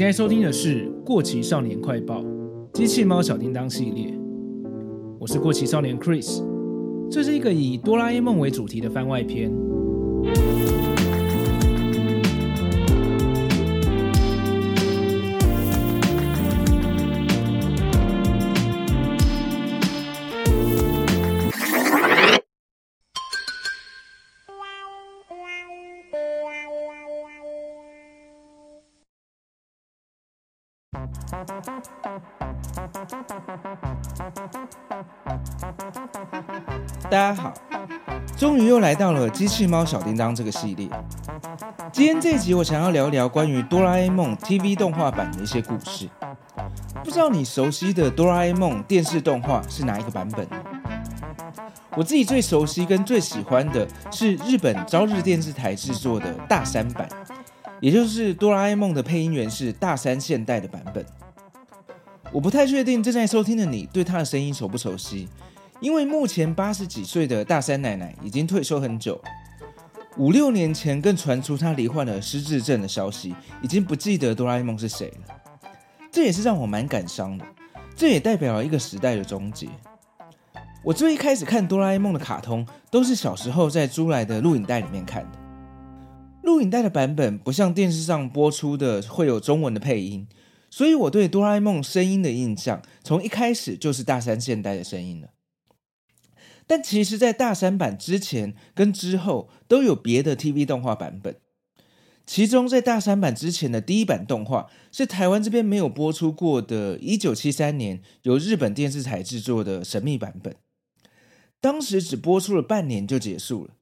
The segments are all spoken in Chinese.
现在收听的是《过期少年快报》机器猫小叮当系列，我是过期少年 Chris，这是一个以哆啦 A 梦为主题的番外篇。大家好，终于又来到了机器猫小叮当这个系列。今天这一集我想要聊聊关于哆啦 A 梦 TV 动画版的一些故事。不知道你熟悉的哆啦 A 梦电视动画是哪一个版本？我自己最熟悉跟最喜欢的是日本朝日电视台制作的大山版，也就是哆啦 A 梦的配音员是大山现代的版本。我不太确定正在收听的你对他的声音熟不熟悉，因为目前八十几岁的大山奶奶已经退休很久，五六年前更传出她罹患了失智症的消息，已经不记得哆啦 A 梦是谁了。这也是让我蛮感伤的，这也代表了一个时代的终结。我最一开始看哆啦 A 梦的卡通，都是小时候在租来的录影带里面看的，录影带的版本不像电视上播出的会有中文的配音。所以我对哆啦 A 梦声音的印象，从一开始就是大山现代的声音了。但其实，在大山版之前跟之后，都有别的 TV 动画版本。其中，在大山版之前的第一版动画，是台湾这边没有播出过的1973年由日本电视台制作的神秘版本。当时只播出了半年就结束了，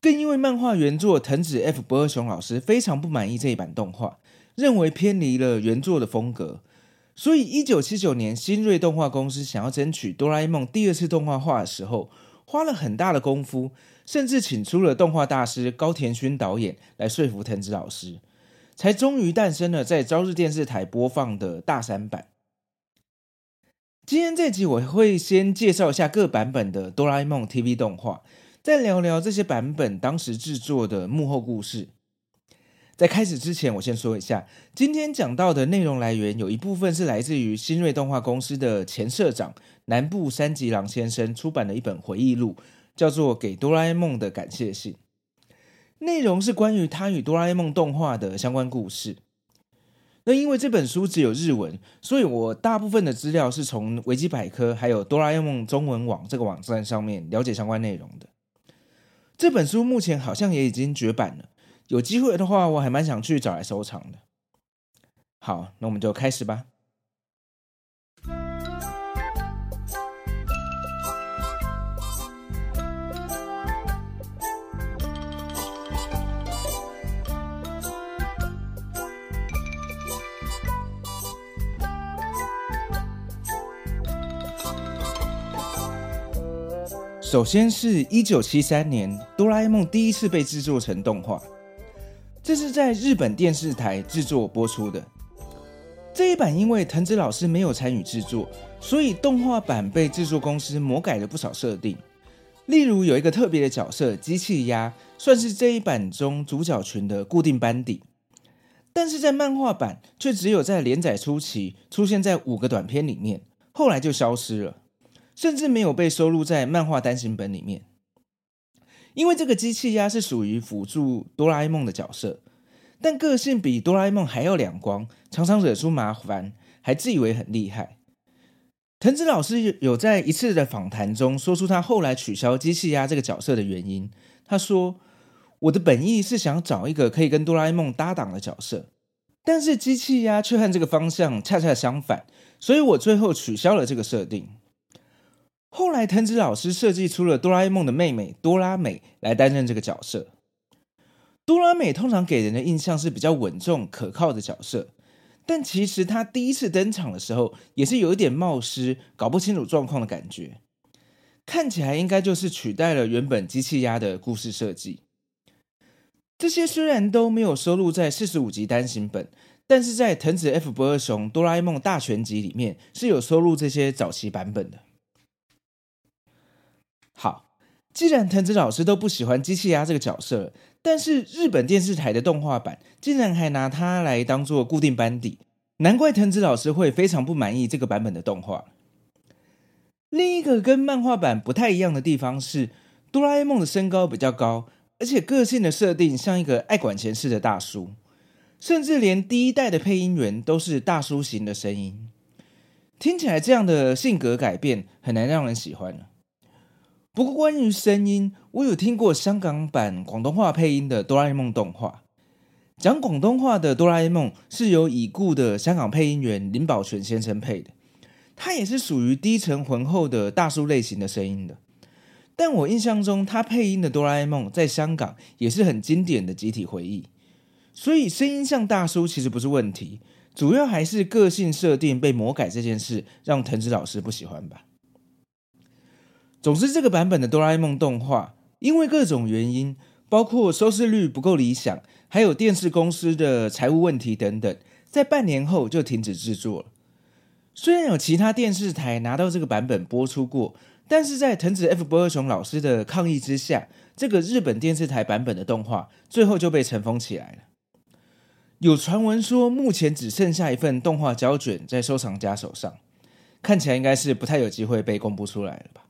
更因为漫画原作藤子 F 不二雄老师非常不满意这一版动画。认为偏离了原作的风格，所以一九七九年新锐动画公司想要争取哆啦 A 梦第二次动画化的时候，花了很大的功夫，甚至请出了动画大师高田勋导演来说服藤子老师，才终于诞生了在朝日电视台播放的大三版。今天这集我会先介绍一下各版本的哆啦 A 梦 TV 动画，再聊聊这些版本当时制作的幕后故事。在开始之前，我先说一下，今天讲到的内容来源有一部分是来自于新锐动画公司的前社长南部三吉郎先生出版的一本回忆录，叫做《给哆啦 A 梦的感谢信》。内容是关于他与哆啦 A 梦动画的相关故事。那因为这本书只有日文，所以我大部分的资料是从维基百科还有哆啦 A 梦中文网这个网站上面了解相关内容的。这本书目前好像也已经绝版了。有机会的话，我还蛮想去找来收藏的。好，那我们就开始吧。首先是一九七三年，《哆啦 A 梦》第一次被制作成动画。这是在日本电视台制作播出的这一版，因为藤子老师没有参与制作，所以动画版被制作公司魔改了不少设定。例如有一个特别的角色机器鸭，算是这一版中主角群的固定班底，但是在漫画版却只有在连载初期出现在五个短片里面，后来就消失了，甚至没有被收录在漫画单行本里面。因为这个机器鸭是属于辅助哆啦 A 梦的角色，但个性比哆啦 A 梦还要两光，常常惹出麻烦，还自以为很厉害。藤子老师有在一次的访谈中说出他后来取消机器鸭这个角色的原因。他说：“我的本意是想找一个可以跟哆啦 A 梦搭档的角色，但是机器鸭却和这个方向恰恰相反，所以我最后取消了这个设定。”后来，藤子老师设计出了哆啦 A 梦的妹妹哆啦美来担任这个角色。哆啦美通常给人的印象是比较稳重可靠的角色，但其实她第一次登场的时候也是有一点冒失、搞不清楚状况的感觉。看起来应该就是取代了原本机器鸭的故事设计。这些虽然都没有收录在四十五集单行本，但是在藤子 F 不二雄哆啦 A 梦大全集里面是有收录这些早期版本的。好，既然藤子老师都不喜欢机器鸭这个角色，但是日本电视台的动画版竟然还拿它来当做固定班底，难怪藤子老师会非常不满意这个版本的动画。另一个跟漫画版不太一样的地方是，哆啦 A 梦的身高比较高，而且个性的设定像一个爱管闲事的大叔，甚至连第一代的配音员都是大叔型的声音，听起来这样的性格改变很难让人喜欢。不过，关于声音，我有听过香港版广东话配音的哆啦 A 梦动画，讲广东话的哆啦 A 梦是由已故的香港配音员林保全先生配的，他也是属于低沉浑厚的大叔类型的声音的。但我印象中，他配音的哆啦 A 梦在香港也是很经典的集体回忆，所以声音像大叔其实不是问题，主要还是个性设定被魔改这件事让藤子老师不喜欢吧。总之，这个版本的哆啦 A 梦动画，因为各种原因，包括收视率不够理想，还有电视公司的财务问题等等，在半年后就停止制作了。虽然有其他电视台拿到这个版本播出过，但是在藤子 F 不二雄老师的抗议之下，这个日本电视台版本的动画最后就被尘封起来了。有传闻说，目前只剩下一份动画胶卷在收藏家手上，看起来应该是不太有机会被公布出来了吧。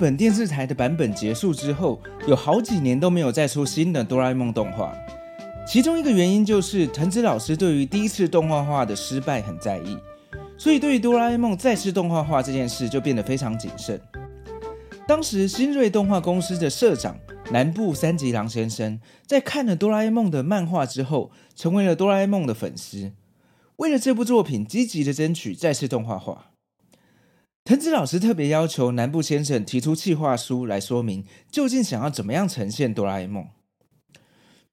本电视台的版本结束之后，有好几年都没有再出新的哆啦 A 梦动画。其中一个原因就是藤子老师对于第一次动画化的失败很在意，所以对于哆啦 A 梦再次动画化这件事就变得非常谨慎。当时新锐动画公司的社长南部三吉郎先生在看了哆啦 A 梦的漫画之后，成为了哆啦 A 梦的粉丝，为了这部作品积极的争取再次动画化。藤子老师特别要求南部先生提出企划书来说明究竟想要怎么样呈现哆啦 A 梦。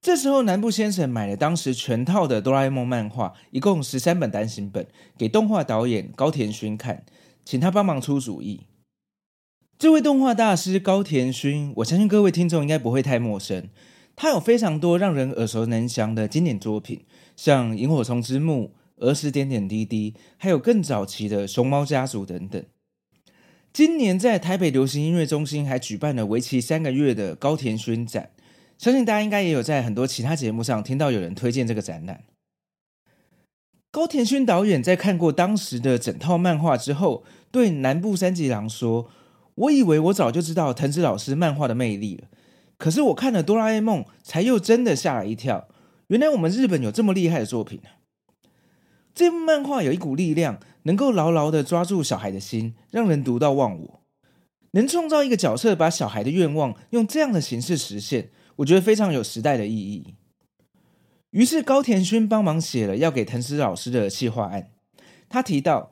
这时候，南部先生买了当时全套的哆啦 A 梦漫画，一共十三本单行本，给动画导演高田勋看，请他帮忙出主意。这位动画大师高田勋，我相信各位听众应该不会太陌生，他有非常多让人耳熟能详的经典作品，像《萤火虫之墓》、《儿时点点滴滴》，还有更早期的《熊猫家族》等等。今年在台北流行音乐中心还举办了为期三个月的高田勋展，相信大家应该也有在很多其他节目上听到有人推荐这个展览。高田勋导演在看过当时的整套漫画之后，对南部三吉郎说：“我以为我早就知道藤子老师漫画的魅力了，可是我看了哆啦 A 梦，才又真的吓了一跳，原来我们日本有这么厉害的作品啊！”这部漫画有一股力量，能够牢牢地抓住小孩的心，让人读到忘我。能创造一个角色，把小孩的愿望用这样的形式实现，我觉得非常有时代的意义。于是高田勋帮忙写了要给藤子老师的企划案。他提到，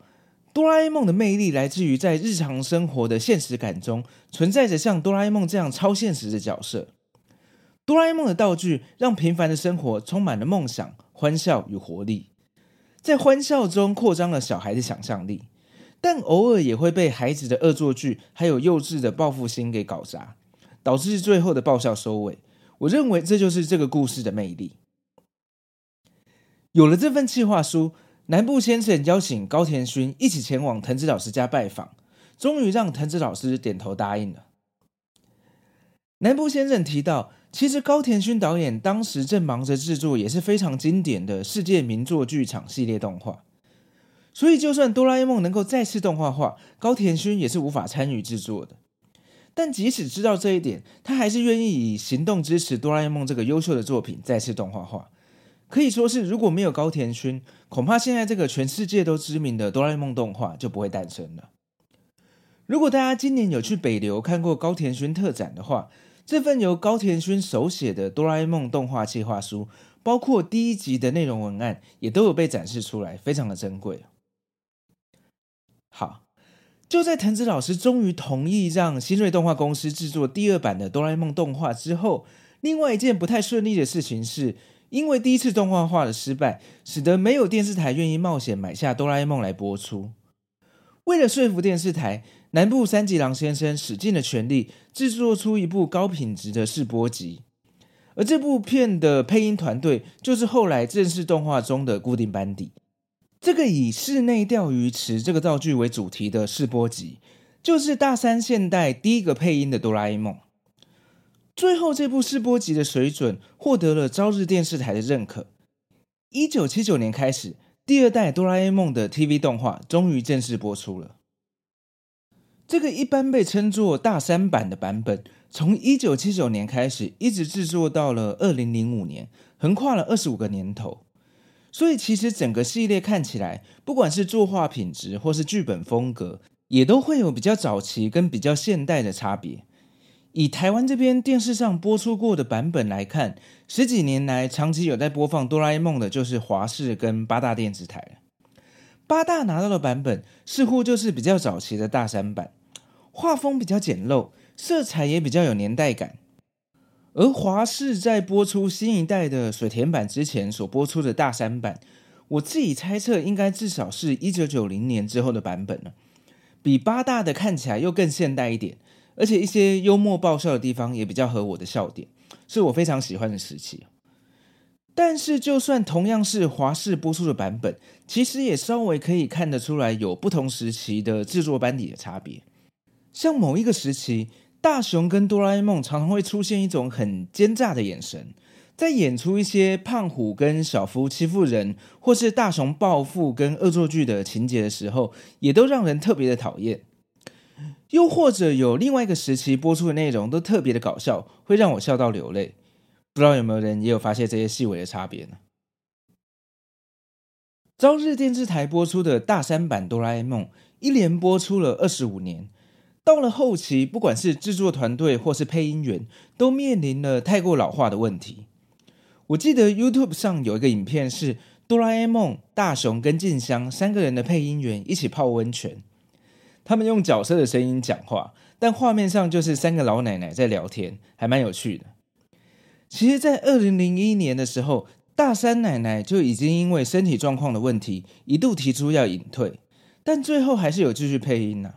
哆啦 A 梦的魅力来自于在日常生活的现实感中，存在着像哆啦 A 梦这样超现实的角色。哆啦 A 梦的道具让平凡的生活充满了梦想、欢笑与活力。在欢笑中扩张了小孩的想象力，但偶尔也会被孩子的恶作剧还有幼稚的报复心给搞砸，导致最后的爆笑收尾。我认为这就是这个故事的魅力。有了这份计划书，南部先生邀请高田勋一起前往藤子老师家拜访，终于让藤子老师点头答应了。南部先生提到，其实高田勋导演当时正忙着制作也是非常经典的世界名作剧场系列动画，所以就算哆啦 A 梦能够再次动画化，高田勋也是无法参与制作的。但即使知道这一点，他还是愿意以行动支持哆啦 A 梦这个优秀的作品再次动画化。可以说是如果没有高田勋，恐怕现在这个全世界都知名的哆啦 A 梦动画就不会诞生了。如果大家今年有去北流看过高田勋特展的话，这份由高田勋手写的哆啦 A 梦动画计划书，包括第一集的内容文案，也都有被展示出来，非常的珍贵。好，就在藤子老师终于同意让新锐动画公司制作第二版的哆啦 A 梦动画之后，另外一件不太顺利的事情是，因为第一次动画化的失败，使得没有电视台愿意冒险买下哆啦 A 梦来播出。为了说服电视台，南部三吉郎先生使尽了全力制作出一部高品质的试播集，而这部片的配音团队就是后来正式动画中的固定班底。这个以室内钓鱼池这个道具为主题的试播集，就是大山现代第一个配音的哆啦 A 梦。最后，这部试播集的水准获得了朝日电视台的认可。一九七九年开始，第二代哆啦 A 梦的 TV 动画终于正式播出了。这个一般被称作大三版的版本，从一九七九年开始，一直制作到了二零零五年，横跨了二十五个年头。所以，其实整个系列看起来，不管是作画品质或是剧本风格，也都会有比较早期跟比较现代的差别。以台湾这边电视上播出过的版本来看，十几年来长期有在播放哆啦 A 梦的，就是华视跟八大电视台。八大拿到的版本似乎就是比较早期的大山版，画风比较简陋，色彩也比较有年代感。而华视在播出新一代的水田版之前所播出的大山版，我自己猜测应该至少是一九九零年之后的版本了，比八大的看起来又更现代一点，而且一些幽默爆笑的地方也比较合我的笑点，是我非常喜欢的时期。但是就算同样是华视播出的版本，其实也稍微可以看得出来有不同时期的制作班底的差别，像某一个时期。大雄跟哆啦 A 梦常常会出现一种很奸诈的眼神，在演出一些胖虎跟小夫欺负人，或是大雄报复跟恶作剧的情节的时候，也都让人特别的讨厌。又或者有另外一个时期播出的内容都特别的搞笑，会让我笑到流泪。不知道有没有人也有发现这些细微的差别呢？朝日电视台播出的大三版哆啦 A 梦，一连播出了二十五年。到了后期，不管是制作团队或是配音员，都面临了太过老化的问题。我记得 YouTube 上有一个影片，是哆啦 A 梦、大雄跟静香三个人的配音员一起泡温泉，他们用角色的声音讲话，但画面上就是三个老奶奶在聊天，还蛮有趣的。其实，在二零零一年的时候，大山奶奶就已经因为身体状况的问题，一度提出要隐退，但最后还是有继续配音呢、啊。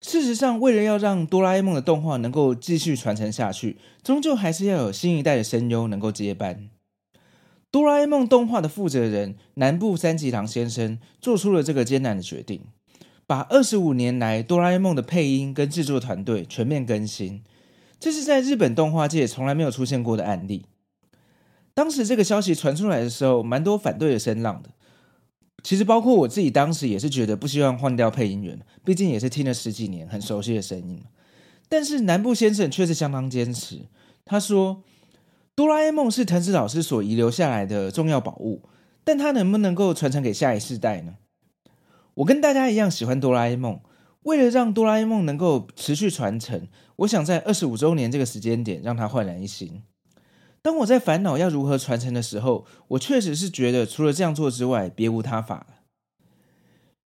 事实上，为了要让哆啦 A 梦的动画能够继续传承下去，终究还是要有新一代的声优能够接班。哆啦 A 梦动画的负责人南部三吉郎先生做出了这个艰难的决定，把二十五年来哆啦 A 梦的配音跟制作团队全面更新，这是在日本动画界从来没有出现过的案例。当时这个消息传出来的时候，蛮多反对的声浪的。其实包括我自己，当时也是觉得不希望换掉配音员，毕竟也是听了十几年，很熟悉的声音。但是南部先生却是相当坚持，他说：“哆啦 A 梦是藤子老师所遗留下来的重要宝物，但他能不能够传承给下一世代呢？”我跟大家一样喜欢哆啦 A 梦，为了让哆啦 A 梦能够持续传承，我想在二十五周年这个时间点让它焕然一新。当我在烦恼要如何传承的时候，我确实是觉得除了这样做之外，别无他法了。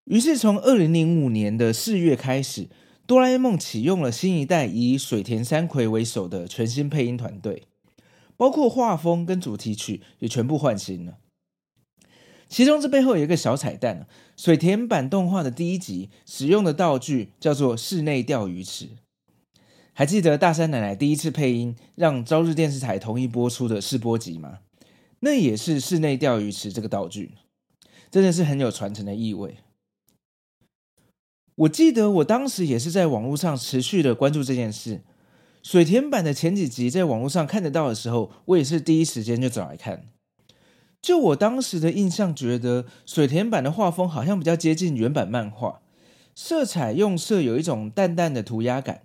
于是从二零零五年的四月开始，哆啦 A 梦启用了新一代以水田三葵为首的全新配音团队，包括画风跟主题曲也全部换新了。其中这背后有一个小彩蛋，水田版动画的第一集使用的道具叫做室内钓鱼池。还记得大山奶奶第一次配音让朝日电视台同意播出的试播集吗？那也是室内钓鱼池这个道具，真的是很有传承的意味。我记得我当时也是在网络上持续的关注这件事。水田版的前几集在网络上看得到的时候，我也是第一时间就找来看。就我当时的印象，觉得水田版的画风好像比较接近原版漫画，色彩用色有一种淡淡的涂鸦感。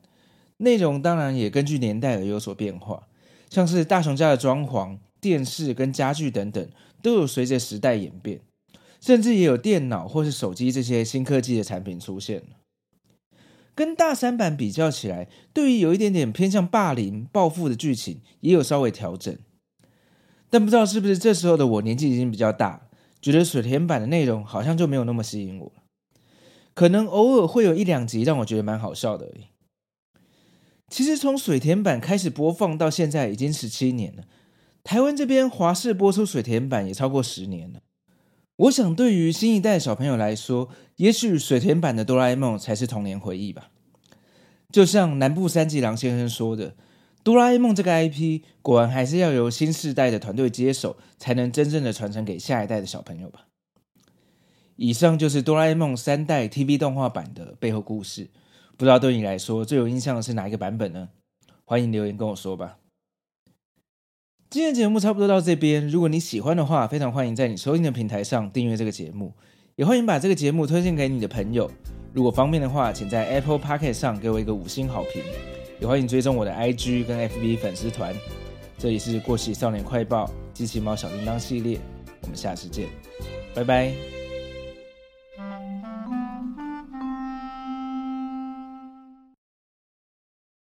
内容当然也根据年代而有所变化，像是大雄家的装潢、电视跟家具等等，都有随着时代演变，甚至也有电脑或是手机这些新科技的产品出现。跟大三版比较起来，对于有一点点偏向霸凌、暴富的剧情，也有稍微调整。但不知道是不是这时候的我年纪已经比较大，觉得水田版的内容好像就没有那么吸引我，可能偶尔会有一两集让我觉得蛮好笑的而已。其实从水田版开始播放到现在已经十七年了，台湾这边华视播出水田版也超过十年了。我想，对于新一代小朋友来说，也许水田版的哆啦 A 梦才是童年回忆吧。就像南部三吉郎先生说的，哆啦 A 梦这个 IP 果然还是要由新世代的团队接手，才能真正的传承给下一代的小朋友吧。以上就是哆啦 A 梦三代 TV 动画版的背后故事。不知道对你来说最有印象的是哪一个版本呢？欢迎留言跟我说吧。今天节目差不多到这边，如果你喜欢的话，非常欢迎在你收听的平台上订阅这个节目，也欢迎把这个节目推荐给你的朋友。如果方便的话，请在 Apple Pocket 上给我一个五星好评，也欢迎追踪我的 IG 跟 FB 粉丝团。这里是过气少年快报机器猫小叮当系列，我们下次见，拜拜。